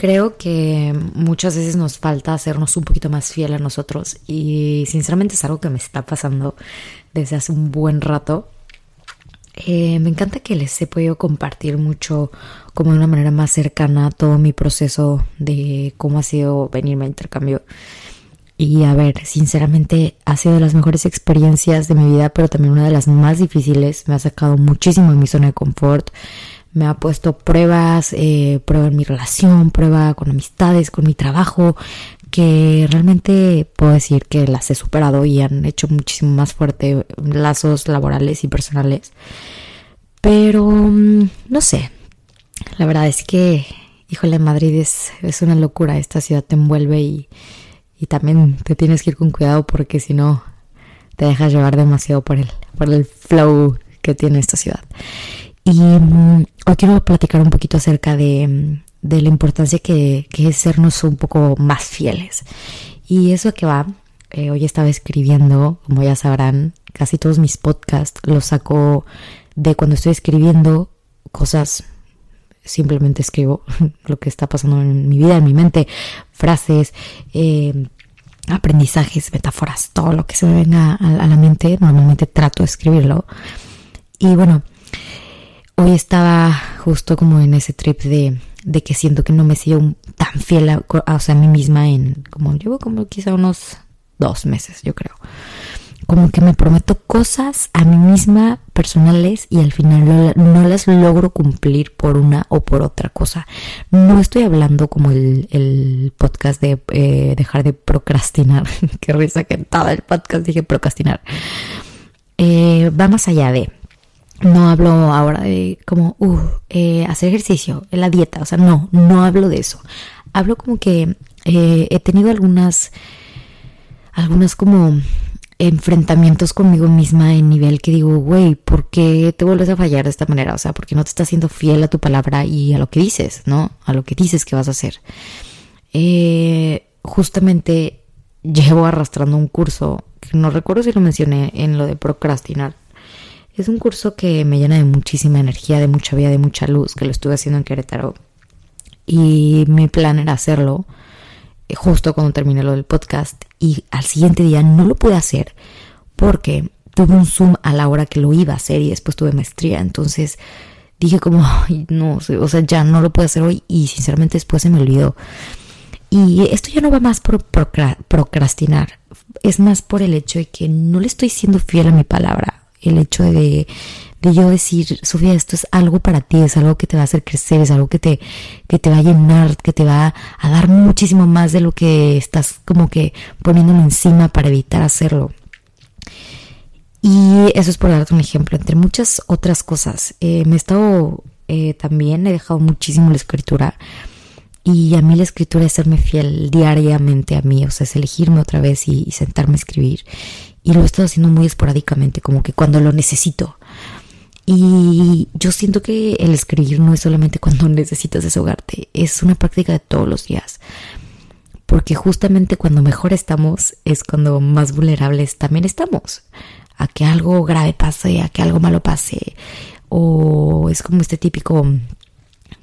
Creo que muchas veces nos falta hacernos un poquito más fiel a nosotros y sinceramente es algo que me está pasando desde hace un buen rato. Eh, me encanta que les he podido compartir mucho, como de una manera más cercana, todo mi proceso de cómo ha sido venirme a intercambio. Y a ver, sinceramente ha sido de las mejores experiencias de mi vida, pero también una de las más difíciles. Me ha sacado muchísimo de mi zona de confort me ha puesto pruebas, eh, prueba en mi relación, prueba con amistades, con mi trabajo, que realmente puedo decir que las he superado y han hecho muchísimo más fuerte lazos laborales y personales. Pero mm, no sé, la verdad es que, híjole, Madrid es, es una locura, esta ciudad te envuelve y, y también te tienes que ir con cuidado porque si no te dejas llevar demasiado por el, por el flow que tiene esta ciudad. Y mm, hoy quiero platicar un poquito acerca de, mm, la importancia que, es sernos un poco más fieles. Y eso que va, eh, hoy estaba escribiendo, como ya sabrán, casi todos mis podcasts los saco de cuando estoy escribiendo cosas, simplemente escribo lo que está pasando en mi vida, en mi mente, frases, eh, aprendizajes, metáforas, todo lo que se me venga a la mente, normalmente trato de escribirlo. Y bueno, hoy estaba justo como en ese trip de, de que siento que no me sido tan fiel a, o sea, a mí misma en como llevo como quizá unos dos meses, yo creo. Como que me prometo cosas a mí misma personales y al final no, las logro cumplir por una o por otra cosa. No estoy hablando como el, el podcast de eh, dejar de procrastinar. Qué risa que todo el podcast dije procrastinar. Eh, va más allá de no hablo ahora de como uh, hacer ejercicio, la dieta, o sea, no, no hablo de eso. Hablo como que eh, he tenido algunas, algunas como enfrentamientos conmigo misma en nivel que digo, güey, ¿por qué te vuelves a fallar de esta manera? O sea, porque no te estás siendo fiel a tu palabra y a lo que dices, ¿no? A lo que dices que vas a hacer. Eh, justamente llevo arrastrando un curso, que no recuerdo si lo mencioné en lo de procrastinar, es un curso que me llena de muchísima energía, de mucha vida, de mucha luz, que lo estuve haciendo en Querétaro. Y mi plan era hacerlo eh, justo cuando terminé lo del podcast. Y al siguiente día no lo pude hacer porque tuve un Zoom a la hora que lo iba a hacer y después tuve maestría. Entonces dije como, no, o sea, ya no lo puedo hacer hoy y sinceramente después se me olvidó. Y esto ya no va más por procrastinar, es más por el hecho de que no le estoy siendo fiel a mi palabra el hecho de, de yo decir, Sofía, esto es algo para ti, es algo que te va a hacer crecer, es algo que te, que te va a llenar, que te va a dar muchísimo más de lo que estás como que poniéndolo encima para evitar hacerlo. Y eso es por darte un ejemplo, entre muchas otras cosas. Eh, me he estado eh, también, he dejado muchísimo la escritura. Y a mí la escritura es serme fiel diariamente a mí, o sea, es elegirme otra vez y sentarme a escribir y lo he estado haciendo muy esporádicamente, como que cuando lo necesito. Y yo siento que el escribir no es solamente cuando necesitas desahogarte, es una práctica de todos los días. Porque justamente cuando mejor estamos es cuando más vulnerables también estamos. A que algo grave pase, a que algo malo pase. O es como este típico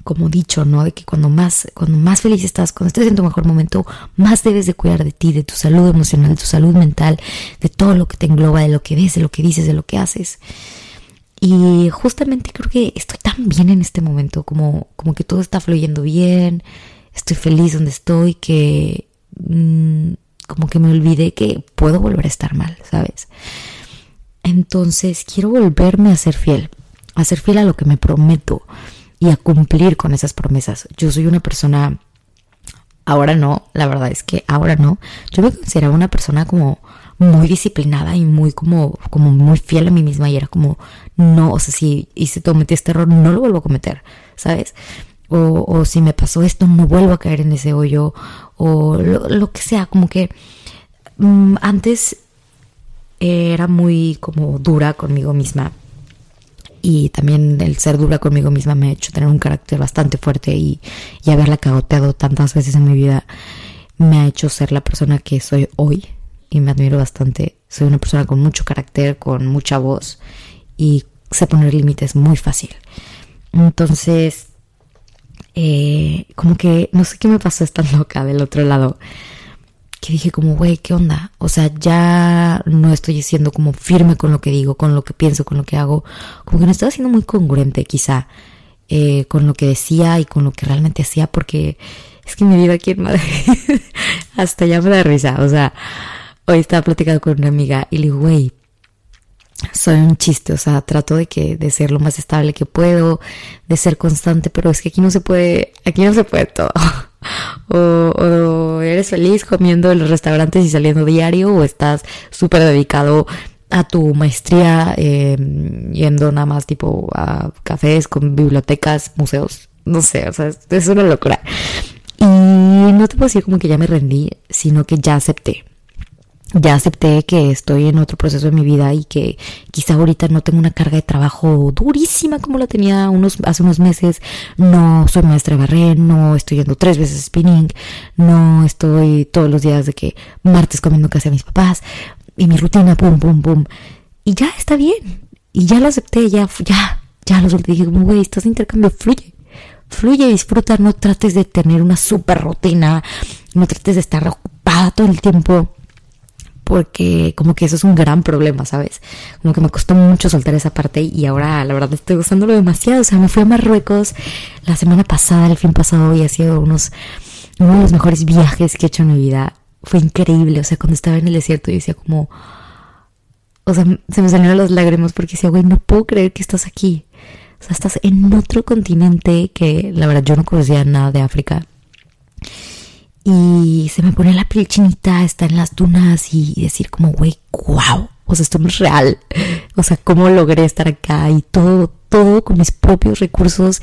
como dicho, ¿no? De que cuando más, cuando más feliz estás, cuando estés en tu mejor momento, más debes de cuidar de ti, de tu salud emocional, de tu salud mental, de todo lo que te engloba, de lo que ves, de lo que dices, de lo que haces. Y justamente creo que estoy tan bien en este momento, como, como que todo está fluyendo bien, estoy feliz donde estoy, que mm, como que me olvidé que puedo volver a estar mal, ¿sabes? Entonces quiero volverme a ser fiel, a ser fiel a lo que me prometo y a cumplir con esas promesas. Yo soy una persona, ahora no, la verdad es que ahora no, yo me consideraba una persona como muy disciplinada y muy como, como muy fiel a mí misma y era como, no, o sea, si hice cometí este error, no lo vuelvo a cometer, ¿sabes? O, o si me pasó esto, no vuelvo a caer en ese hoyo, o lo, que sea, como que mm, antes era muy como dura conmigo misma y también el ser dura conmigo misma me ha hecho tener un carácter bastante fuerte y, y haberla cagoteado tantas veces en mi vida me ha hecho ser la persona que soy hoy y me admiro bastante. Soy una persona con mucho carácter, con mucha voz y sé poner límites muy fácil. Entonces, eh, como que no sé qué me pasó esta loca del otro lado. Que dije como, güey, ¿qué onda? O sea, ya no estoy siendo como firme con lo que digo, con lo que pienso, con lo que hago. Como que no estaba siendo muy congruente quizá eh, con lo que decía y con lo que realmente hacía porque es que mi vida aquí en Madrid hasta ya me da risa. O sea, hoy estaba platicando con una amiga y le digo, güey, soy un chiste, o sea, trato de que de ser lo más estable que puedo, de ser constante, pero es que aquí no se puede, aquí no se puede todo. o, eres feliz comiendo en los restaurantes y saliendo diario, o estás súper dedicado a tu maestría em, yendo nada más tipo a cafés con bibliotecas, museos, no sé, o sea, es una locura. Y no te puedo decir como que ya me rendí, sino que ya acepté ya acepté que estoy en otro proceso de mi vida y que quizá ahorita no tengo una carga de trabajo durísima como la tenía unos, hace unos meses. No soy maestra de barré, no estoy yendo tres veces spinning, no estoy todos los días de que martes comiendo casi a mis papás y mi rutina, pum, pum, pum. Y ya está bien. Y ya lo acepté, ya, ya, ya lo solté. Dije como, güey, estás en intercambio, fluye. Fluye, disfruta, no trates de tener una super rutina, no trates de estar ocupada todo el tiempo porque como que eso es un gran problema, ¿sabes? Como que me costó mucho soltar esa parte y ahora la verdad estoy gozándolo demasiado. O sea, me fui a Marruecos la semana pasada, el fin pasado y ha sido unos, uno de los mejores viajes que he hecho en mi vida. Fue increíble, o sea, cuando estaba en el desierto y decía como, o sea, se me salieron las lágrimas porque decía, güey, no puedo creer que estás aquí. O sea, estás en otro continente que la verdad yo no conocía nada de África y se me pone la piel chinita, estar en las dunas y decir como, güey, wow, o sea, esto es real. O sea, cómo logré estar acá y todo, todo con mis propios recursos.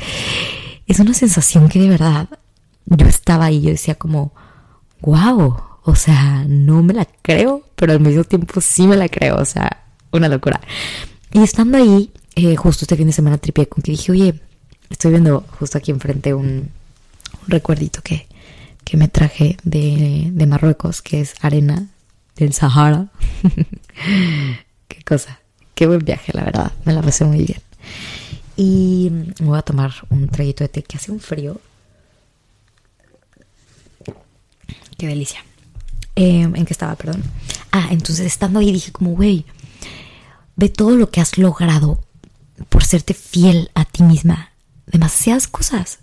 Es una sensación que de verdad yo estaba ahí, yo decía como, wow, o sea, no me la creo, pero al mismo tiempo sí me la creo, o sea, una locura. Y estando ahí, eh, justo este fin de semana tripié con que dije, oye, estoy viendo justo aquí enfrente un recuerdito que que me traje de, de Marruecos, que es arena del Sahara. Qué cosa. Qué buen viaje, la verdad. Me la pasé muy bien. Y voy a tomar un traguito de té que hace un frío. Qué delicia. Em, ¿En qué estaba? Perdón. Ah, entonces estando ahí dije como, güey, de todo lo que has logrado por serte fiel a ti misma. Demasiadas cosas.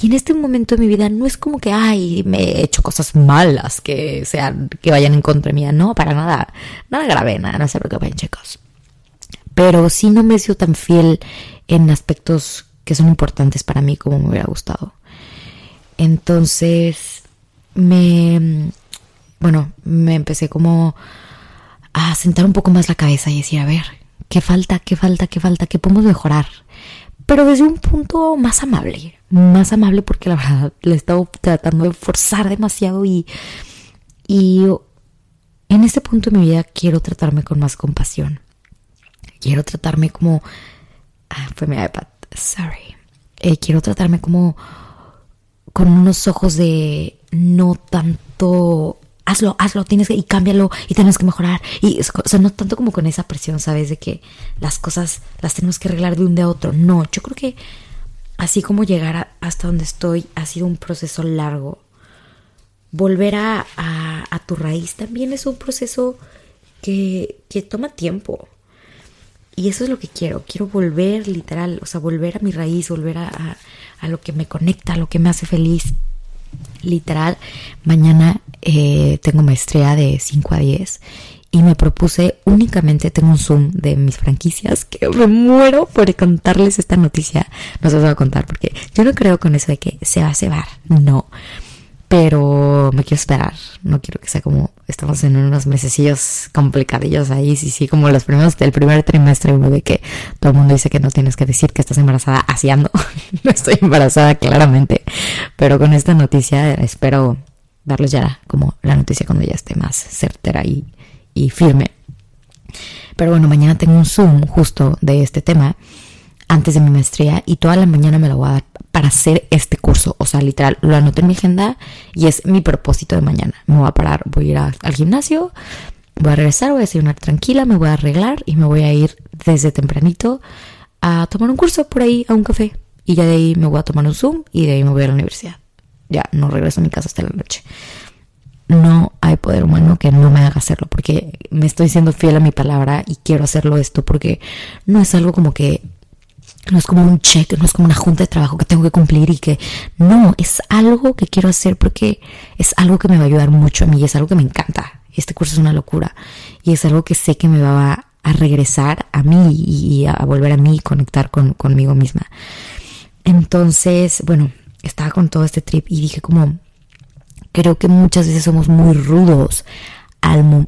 Y en este momento de mi vida no es como que, ay, me he hecho cosas malas que sean, que vayan en contra mía. No, para nada. Nada grave, nada, no se preocupen, chicos. Pero sí no me he sido tan fiel en aspectos que son importantes para mí como me hubiera gustado. Entonces, me, bueno, me empecé como a sentar un poco más la cabeza y decir, a ver, ¿qué falta? ¿Qué falta? ¿Qué falta? ¿Qué podemos mejorar? Pero desde un punto más amable más amable porque la verdad le he estado tratando de forzar demasiado y, y en este punto de mi vida quiero tratarme con más compasión. Quiero tratarme como... Ah, fue mi iPad, sorry. Eh, quiero tratarme como con unos ojos de no tanto hazlo, hazlo, tienes que, y cámbialo, y tienes que mejorar. Y, o sea, no tanto como con esa presión, ¿sabes? De que las cosas las tenemos que arreglar de un día a otro. No, yo creo que así como llegar hasta donde estoy ha sido un proceso largo. Volver a, tu raíz también es un proceso que, que, toma tiempo. Y eso es lo que quiero. Quiero volver literal, o sea, volver a mi raíz, volver a, a lo que me conecta, a lo que me hace feliz. Literal, mañana eh, tengo maestría de 5 a 10 y me propuse únicamente, tengo un Zoom de mis franquicias que me muero por contarles esta noticia. No se los voy a contar porque yo no creo con eso de que se va a cebar, no. Pero me quiero esperar, no quiero que sea como estamos en unos mesecillos complicadillos ahí, sí, sí, como los primeros del primer trimestre, uno de que todo el mundo dice que no tienes que decir que estás embarazada, haciendo. no estoy embarazada claramente, pero con esta noticia espero darles ya como la noticia cuando ya esté más certera y y firme. Pero bueno, mañana tengo un Zoom justo de este tema antes de mi maestría y toda la mañana me lo voy a dar para hacer este curso. O sea, literal, lo anoté en mi agenda y es mi propósito de mañana. Me voy a parar, voy a ir al gimnasio, voy a regresar, voy a desayunar tranquila, me voy a arreglar y me voy a ir desde tempranito a tomar un curso por ahí a un café y ya de ahí me voy a tomar un Zoom y de ahí me voy a la universidad. Ya, no regreso a mi casa hasta la noche. No hay poder humano que no me haga hacerlo porque me estoy siendo fiel a mi palabra y quiero hacerlo esto porque no es algo como que no es como un check, no es como una junta de trabajo que tengo que cumplir y que no, es algo que quiero hacer porque es algo que me va a ayudar mucho a mí, es algo que me encanta. Este curso es una locura y es algo que sé que me va a, regresar a mí y, a volver a mí y conectar con, conmigo misma. Entonces, bueno, estaba con todo este trip y dije como, creo que muchas veces somos muy rudos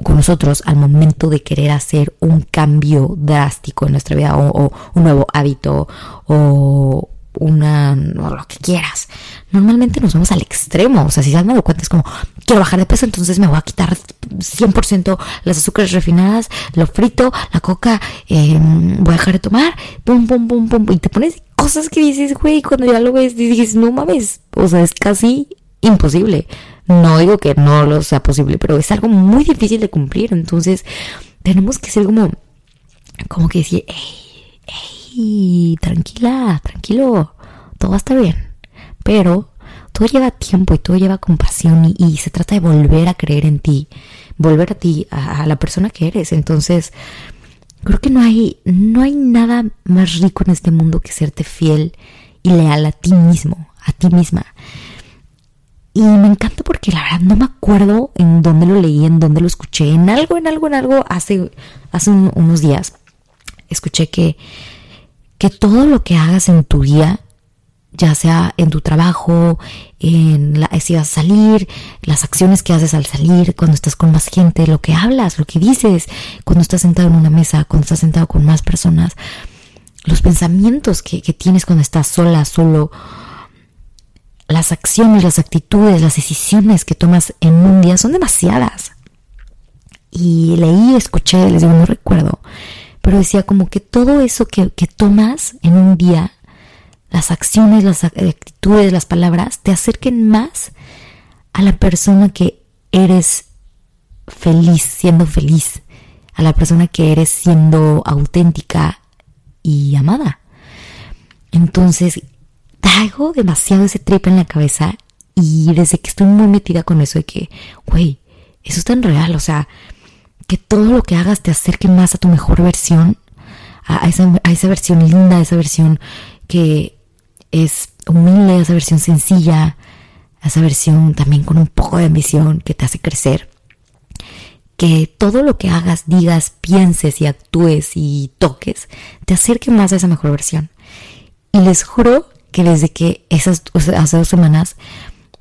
con nosotros al momento de querer hacer un cambio drástico en nuestra vida o, un nuevo hábito o una, lo que quieras. Normalmente nos vamos al extremo, o sea, si se han dado cuenta es como, quiero bajar de peso, entonces me voy a quitar 100% las azúcares refinadas, lo frito, la coca, em, voy a dejar de tomar, pum, pum, pum, pum, y te pones cosas que dices, güey, cuando ya lo ves, dices, no mames, o sea, es casi imposible. No digo que no lo sea posible, pero es algo muy difícil de cumplir. Entonces, tenemos que ser como, como que decir, hey, hey, tranquila, tranquilo, todo va a estar bien. Pero todo lleva tiempo y todo lleva compasión y, se trata de volver a creer en ti, volver a ti, a, a la persona que eres. Entonces, Creo que no hay, no hay nada más rico en este mundo que serte fiel y leal a ti mismo, a ti misma. Y me encanta porque la verdad no me acuerdo en dónde lo leí, en dónde lo escuché, en algo, en algo, en algo, hace, hace unos días. Escuché que, que todo lo que hagas en tu día ya sea en tu trabajo, en la, si vas a salir, las acciones que haces al salir, cuando estás con más gente, lo que hablas, lo que dices, cuando estás sentado en una mesa, cuando estás sentado con más personas, los pensamientos que, que tienes cuando estás sola, solo, las acciones, las actitudes, las decisiones que tomas en un día son demasiadas. Y leí, escuché, les digo, no recuerdo, pero decía como que todo eso que, que tomas en un día las acciones, las actitudes, las palabras te acerquen más a la persona que eres feliz, siendo feliz, a la persona que eres siendo auténtica y amada. Entonces, traigo demasiado ese trip en la cabeza y desde que estoy muy metida con eso de que, güey, eso es tan real, o sea, que todo lo que hagas te acerque más a tu mejor versión, a, esa, a esa versión linda, a esa versión que, es humilde, esa versión sencilla, esa versión también con un poco de ambición que te hace crecer. Que todo lo que hagas, digas, pienses y actúes y toques te acerque más a esa mejor versión. Y les juro que desde que esas hace dos semanas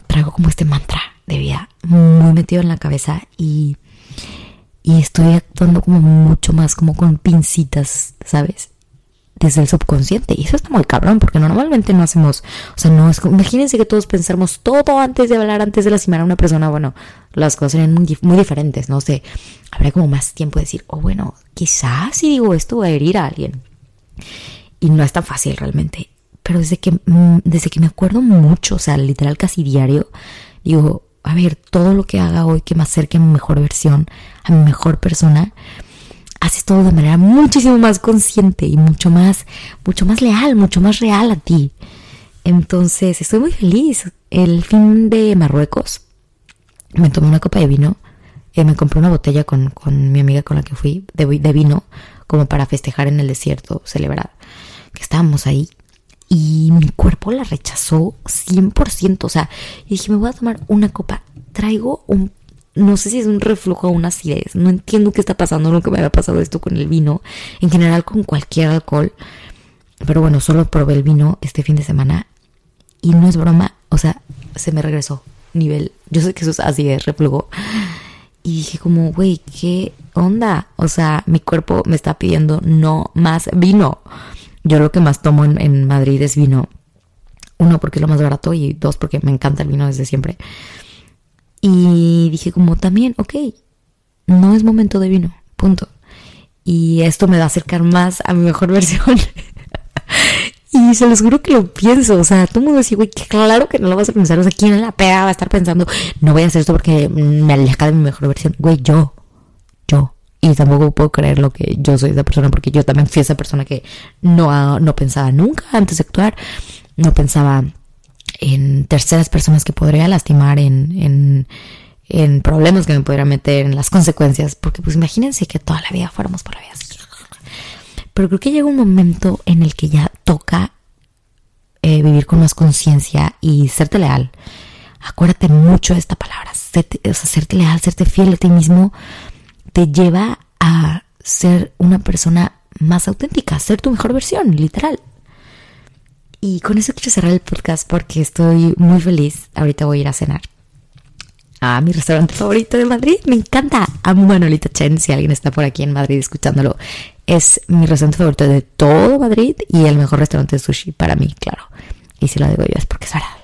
traigo como este mantra de vida muy metido en la cabeza y, y estoy actuando como mucho más como con pincitas, ¿sabes? desde el subconsciente. Y eso está muy cabrón, porque normalmente no hacemos, o sea, no es imagínense que todos pensamos todo antes de hablar, antes de lastimar a una persona, bueno, las cosas serían muy, diferentes, no sé, habría como más tiempo de decir, oh, bueno, quizás si digo esto voy a herir a alguien. Y no es tan fácil realmente. Pero desde que, mm, desde que me acuerdo mucho, o sea, literal casi diario, digo, a ver, todo lo que haga hoy que me acerque a mi mejor versión, a mi mejor persona, haces todo de manera muchísimo más consciente y mucho más, mucho más leal, mucho más real a ti. Entonces, estoy muy feliz. El fin de Marruecos, me tomé una copa de vino, eh, me compré una botella con, con, mi amiga con la que fui de, de vino, como para festejar en el desierto, celebrar que estábamos ahí. Y mi cuerpo la rechazó 100%. O sea, y dije, me voy a tomar una copa. Traigo un no sé si es un reflujo o una acidez, no entiendo qué está pasando, nunca me había pasado esto con el vino, en general con cualquier alcohol, pero bueno, solo probé el vino este fin de semana y no es broma, o sea, se me regresó nivel, yo sé que eso es acidez, reflujo, y dije como, güey, ¿qué onda? O sea, mi cuerpo me está pidiendo no más vino. Yo lo que más tomo en, Madrid es vino. Uno, porque es lo más barato y dos, porque me encanta el vino desde siempre. Y dije como también, ok, no es momento de vino, punto. Y esto me va a acercar más a mi mejor versión. y se los juro que lo pienso. O sea, todo el mundo dice, güey, claro que no lo vas a pensar. O sea, ¿quién en la pega va a estar pensando, no voy a hacer esto porque me aleja de mi mejor versión? Güey, yo. Y tampoco puedo creer lo que yo soy esa persona porque yo también fui esa persona que no, no pensaba nunca antes de actuar no pensaba en terceras personas que podría lastimar, en, en, problemas que me podría meter, en las consecuencias, porque pues imagínense que toda la vida fuéramos por la vida Pero creo que llega un momento en el que ya toca eh, vivir con más conciencia y serte leal. Acuérdate mucho de esta palabra, serte, serte leal, serte fiel a ti mismo, te lleva a ser una persona más auténtica, ser tu mejor versión, literal. Y con eso quiero cerrar el podcast porque estoy muy feliz. Ahorita voy a ir a cenar a mi restaurante favorito de Madrid. Me encanta. Amo Manolita Chen. Si alguien está por aquí en Madrid escuchándolo, es mi restaurante favorito de todo Madrid y el mejor restaurante de sushi para mí, claro. Y si lo digo yo es porque es verdad.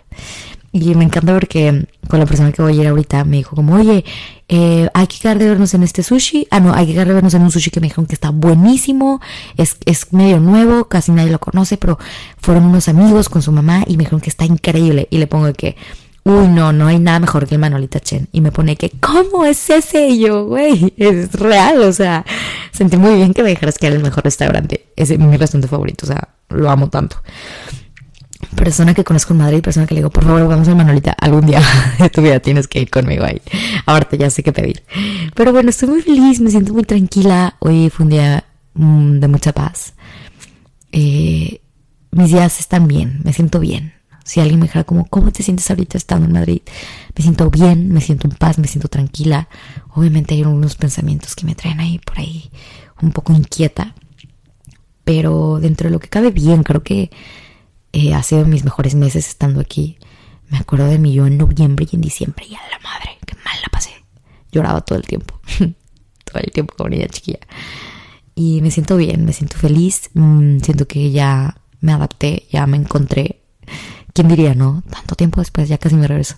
Y me encanta porque con la persona que voy a ir ahorita me dijo como, oye, eh, hay que quedar de vernos en este sushi. Ah, no, hay que quedar de vernos en un sushi que me dijeron que está buenísimo. Es, es medio nuevo, casi nadie lo conoce, pero fueron unos amigos con su mamá y me dijeron que está increíble. Y le pongo que, uy, no, no hay nada mejor que el Manolita Chen. Y me pone que, ¿cómo es ese? Y yo, güey, es real. O sea, sentí muy bien que me dijeras que era el mejor restaurante. Es mi restaurante favorito, o sea, lo amo tanto persona que conozco en Madrid, persona que le digo, por favor, vamos a Manolita, algún día de tu vida tienes que ir conmigo ahí. Ahorita ya sé qué pedir. Pero bueno, estoy muy feliz, me siento muy tranquila. Hoy fue un día mm, de mucha paz. Eh, mis días están bien, me siento bien. Si alguien me dijera como, ¿cómo te sientes ahorita estando en Madrid? Me siento bien, me siento en paz, me siento tranquila. Obviamente hay unos pensamientos que me traen ahí por ahí un poco inquieta. Pero dentro de lo que cabe bien, creo que eh, ha sido mis mejores meses estando aquí. Me acuerdo de mí yo en noviembre y en diciembre y a la madre, qué mal la pasé. Lloraba todo el tiempo, todo el tiempo con ella chiquilla. Y me siento bien, me siento feliz, mm, siento que ya me adapté, ya me encontré. ¿Quién diría, no? Tanto tiempo después, ya casi me regreso.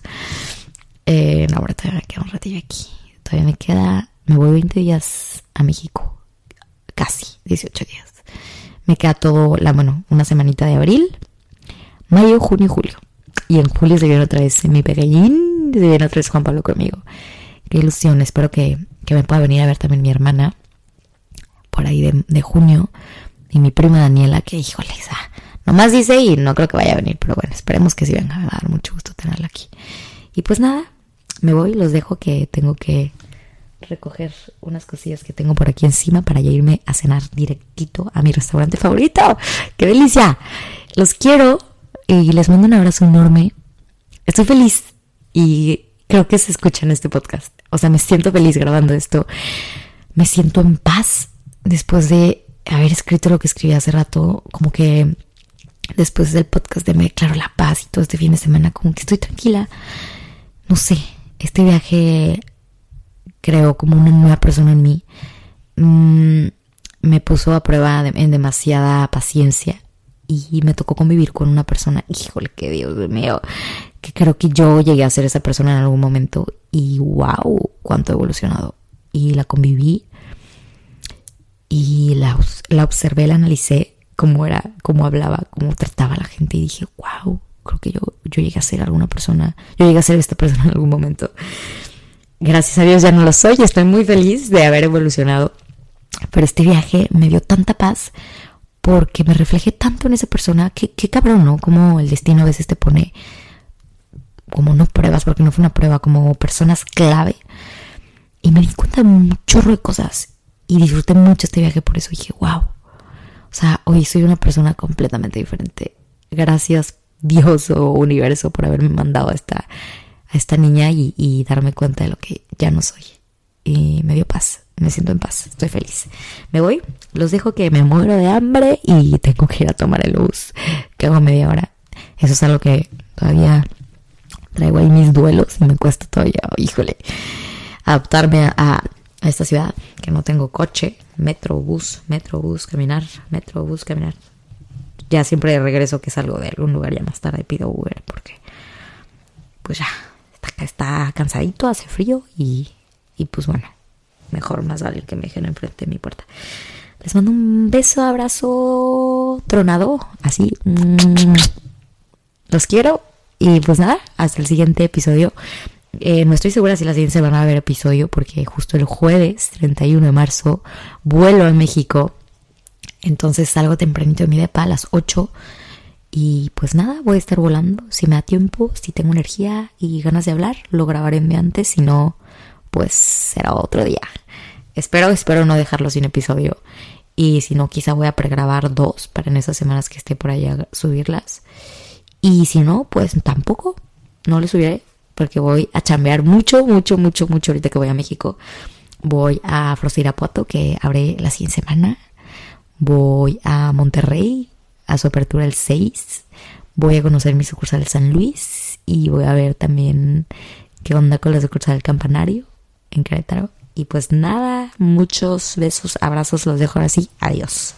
Eh, no, ahora todavía me queda un ratillo aquí. Todavía me queda, me voy 20 días a México. Casi, 18 días. Me queda todo, la, bueno, una semanita de abril mayo, junio y julio. Y en julio se viene otra vez mi pequeñín, se viene otra vez Juan Pablo conmigo. Qué ilusión, espero que, me pueda venir a ver también mi hermana por ahí de, junio. Y mi prima Daniela, que híjole, ah, nomás dice y no creo que vaya a venir, pero bueno, esperemos que sí venga, a dar mucho gusto tenerla aquí. Y pues nada, me voy, los dejo que tengo que recoger unas cosillas que tengo por aquí encima para ya irme a cenar directito a mi restaurante favorito. ¡Qué delicia! Los quiero, y les mando un abrazo enorme. Estoy feliz y creo que se escucha en este podcast. O sea, me siento feliz grabando esto. Me siento en paz después de haber escrito lo que escribí hace rato. Como que después del podcast de Me Declaro la Paz y todo este fin de semana, como que estoy tranquila. No sé, este viaje creo como una nueva persona en mí. Mm, me puso a prueba en demasiada paciencia y me tocó convivir con una persona, híjole, que Dios mío, que creo que yo llegué a ser esa persona en algún momento y wow, cuánto he evolucionado. Y la conviví y la, la observé, la analicé, cómo era, cómo hablaba, cómo trataba a la gente y dije, wow, creo que yo, yo llegué a ser alguna persona, yo llegué a ser esta persona en algún momento. Gracias a Dios ya no lo soy, estoy muy feliz de haber evolucionado. Pero este viaje me dio tanta paz porque me reflejé tanto en esa persona, que, qué cabrón, ¿no? Como el destino a veces te pone como no pruebas, porque no fue una prueba, como personas clave. Y me di cuenta de un chorro de cosas y disfruté mucho este viaje, por eso dije, wow. O sea, hoy soy una persona completamente diferente. Gracias Dios o universo por haberme mandado a esta, a esta niña y, y darme cuenta de lo que ya no soy. Y me dio paz me siento en paz, estoy feliz. Me voy, los dejo que me muero de hambre y tengo que ir a tomar el bus, que hago media hora. Eso es algo que todavía traigo ahí mis duelos y me cuesta todavía, híjole, adaptarme a, a esta ciudad, que no tengo coche, metro, bus, metro, bus, caminar, metro, bus, caminar. Ya siempre regreso que salgo de algún lugar ya más tarde pido Uber porque pues ya está, está cansadito, hace frío y, y pues bueno, mejor más vale que me dejen enfrente de mi puerta. Les mando un beso, abrazo tronado, así. Los quiero y pues nada, hasta el siguiente episodio. Eh, no estoy segura si la siguiente van a ver episodio porque justo el jueves 31 de marzo vuelo a México. Entonces salgo tempranito de mi depa a las 8 Y pues nada, voy a estar volando. Si me da tiempo, si tengo energía y ganas de hablar, lo grabaré en antes. Si no, pues será otro día. Espero, espero no dejarlo sin episodio. Y si no, quizá voy a pregrabar dos para en esas semanas que esté por allá subirlas. Y si no, pues tampoco. No le subiré porque voy a chambear mucho, mucho, mucho, mucho ahorita que voy a México. Voy a Frosirapuato, que abre la siguiente semana. Voy a Monterrey, a su apertura el 6. Voy a conocer mi sucursal San Luis y voy a ver también qué onda con la sucursal del Campanario en Querétaro. Y pues nada, muchos besos, abrazos, los dejo así. Adiós.